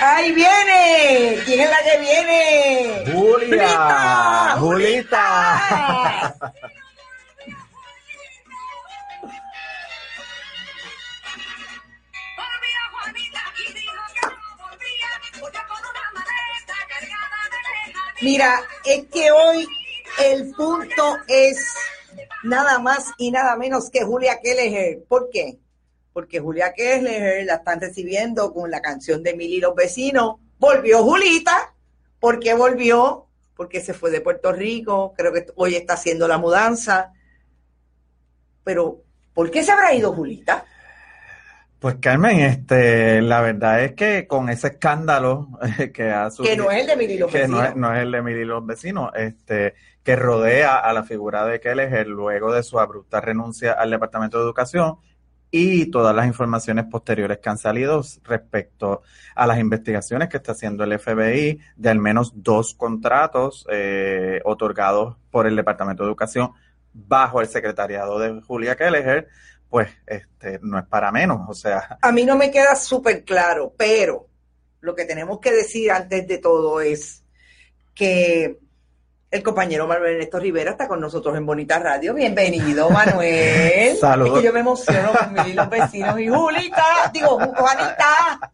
¡Ahí viene! ¿Quién es la que viene? Julia. Julita. Mira, es que hoy el punto es nada más y nada menos que Julia Kelleher. ¿Por qué? Porque Julia Kelleher la están recibiendo con la canción de Mil y los vecinos. Volvió Julita. ¿Por qué volvió? Porque se fue de Puerto Rico. Creo que hoy está haciendo la mudanza. Pero, ¿por qué se habrá ido Julita? Pues Carmen, este, la verdad es que con ese escándalo que ha Que no es el de Mil y los que no vecinos. es, no es el de Mil y los vecinos, este, que rodea a la figura de Kelleher luego de su abrupta renuncia al Departamento de Educación y todas las informaciones posteriores que han salido respecto a las investigaciones que está haciendo el FBI de al menos dos contratos eh, otorgados por el Departamento de Educación bajo el secretariado de Julia Kelleher, pues este no es para menos, o sea, A mí no me queda súper claro, pero lo que tenemos que decir antes de todo es que el compañero Manuel Ernesto Rivera está con nosotros en Bonita Radio. Bienvenido, Manuel. Saludos. Es que yo me emociono con mis los vecinos y Julita, digo, Juanita,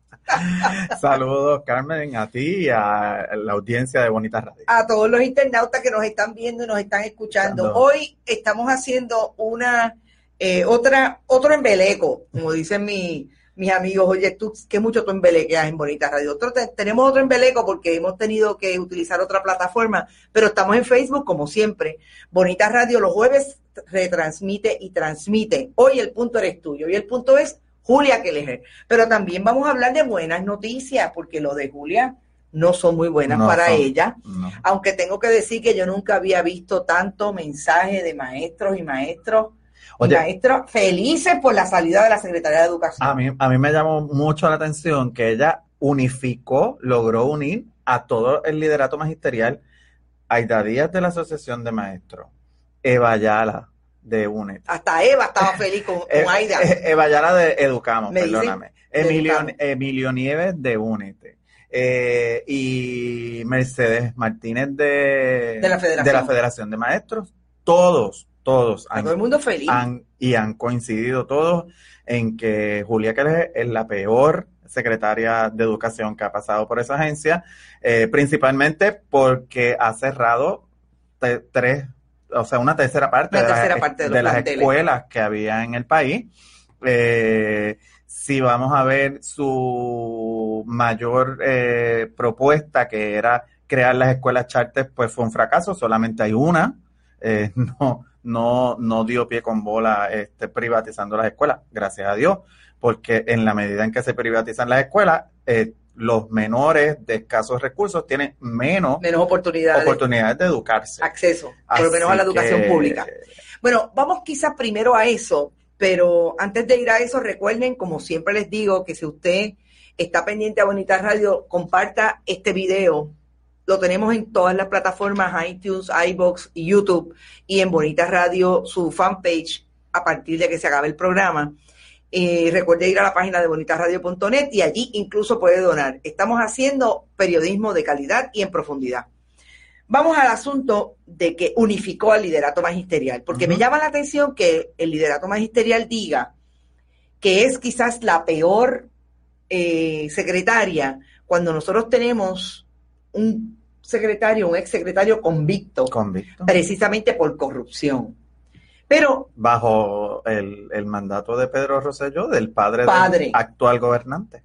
Saludos, Carmen, a ti y a la audiencia de Bonita Radio. a todos los internautas que nos están viendo y nos están escuchando. Hoy estamos haciendo una eh, otra otro embeleco, como dicen mi- mis amigos. Oye, tú qué mucho tú embelequeas en Bonita Radio. Otro te- tenemos otro embeleco porque hemos tenido que utilizar otra plataforma, pero estamos en Facebook como siempre. Bonita Radio los jueves retransmite y transmite. Hoy el punto eres tuyo y el punto es Julia Kelleher. Pero también vamos a hablar de buenas noticias porque lo de Julia no son muy buenas No para ella. No. Aunque tengo que decir que yo nunca había visto tanto mensaje de maestros y maestros Oye. maestros felices por la salida de la Secretaría de Educación. A mí, a mí me llamó mucho la atención que ella unificó, logró unir a todo el liderato magisterial, Aida Díaz de la Asociación de Maestros, Eva Ayala de UNED, Hasta Eva estaba feliz con, con Eh, Aida. eh, Eva Ayala de Educamos, Me perdóname, Emilio, Educamos. Emilio Nieves de UNED. eh, y Mercedes Martínez de, De la Federación. de la Federación de Maestros, todos, todos A han todo el mundo feliz. han- y han coincidido todos en que Julia Keller es la peor secretaria de educación que ha pasado por esa agencia, eh, principalmente porque ha cerrado tres, o sea, una tercera parte, Una de, tercera las, parte de las escuelas que había en el país. Eh, si vamos a ver su mayor eh, propuesta, que era crear las escuelas charter, pues fue un fracaso, solamente hay una. Eh, no, no, no dio pie con bola este, privatizando las escuelas, gracias a Dios, porque en la medida en que se privatizan las escuelas, eh, los menores de escasos recursos tienen menos Menos oportunidades, oportunidades de educarse. acceso, por lo menos a la educación que, pública. Bueno, vamos quizás primero a eso, pero antes de ir a eso, recuerden, como siempre les digo, que si usted está pendiente a Bonita Radio, comparta este video. Lo tenemos en todas las plataformas, iTunes, iBox y YouTube, y en Bonita Radio, su fanpage, a partir de que se acabe el programa. Eh, recuerde ir a la página de bonitasradio.net y allí incluso puede donar. Estamos haciendo periodismo de calidad y en profundidad. Vamos al asunto de que unificó al liderato magisterial, porque me llama la atención que el liderato magisterial diga que es quizás la peor eh, secretaria cuando nosotros tenemos un secretario, un exsecretario convicto, Convicto. precisamente por corrupción. Pero Bajo el, el mandato de Pedro Rosselló, del padre, Padre. del actual gobernante.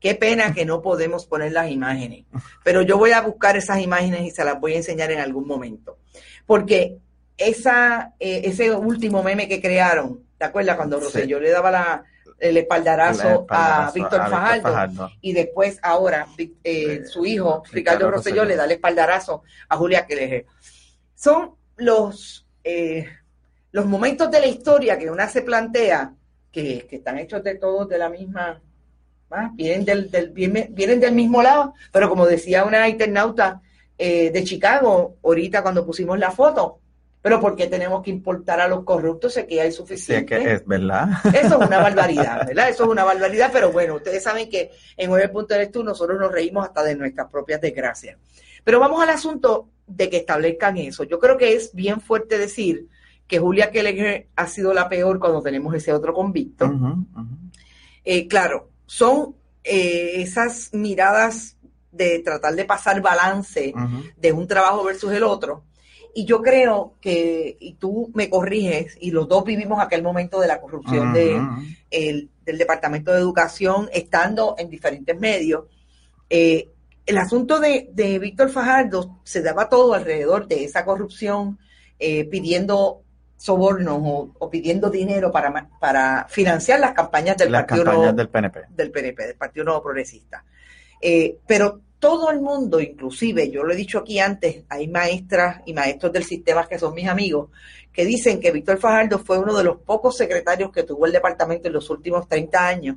Qué pena que no podemos poner las imágenes, pero yo voy a buscar esas imágenes y se las voy a enseñar en algún momento. Porque esa, eh, ese último meme que crearon, ¿te acuerdas cuando Sí. Rosselló le daba la, el espaldarazo, El espaldarazo a Víctor a Fajardo? Fajardo. Y después ahora eh, su hijo, Ricardo Ricardo Rosselló, le da el espaldarazo a Julia Kelleher. Son los, eh, los momentos de la historia que una se plantea que, que están hechos de todos de la misma, ¿va? vienen del, del, vienen, vienen del mismo lado, pero como decía una internauta eh, de Chicago, ahorita cuando pusimos la foto, Pero ¿por qué tenemos que importar a los corruptos? Sé que hay Sí, es suficiente. que es verdad. Eso es una barbaridad, ¿verdad? Eso es una barbaridad, pero bueno, ustedes saben que en Hoy el Punto Eres Tú nosotros nos reímos hasta de nuestras propias desgracias. Pero vamos al asunto de que establezcan eso. Yo creo que es bien fuerte decir que Julia Keller ha sido la peor cuando tenemos ese otro convicto. Eh, claro, son eh, esas miradas de tratar de pasar balance de un trabajo versus el otro. Y yo creo que, y tú me corriges, y los dos vivimos aquel momento de la corrupción de, el- del Departamento de Educación, estando en diferentes medios. Eh, el asunto de, de Víctor Fajardo se daba todo alrededor de esa corrupción, eh, pidiendo sobornos o, o pidiendo dinero para, para financiar las campañas del Las Partido campañas Nuevo- del PNP. del PNP, del Partido Nuevo Progresista. Eh, pero todo el mundo, inclusive, yo lo he dicho aquí antes, hay maestras y maestros del sistema que son mis amigos, que dicen que Víctor Fajardo fue uno de los pocos secretarios que tuvo el departamento en los últimos 30 años,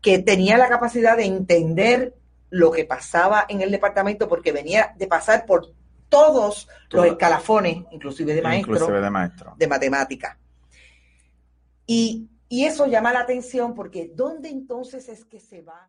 que tenía la capacidad de entender lo que pasaba en el departamento porque venía de pasar por todos Todo. los escalafones, inclusive de maestro, Inclusive de maestro. de matemática. Y, y eso llama la atención porque ¿dónde entonces es que se va?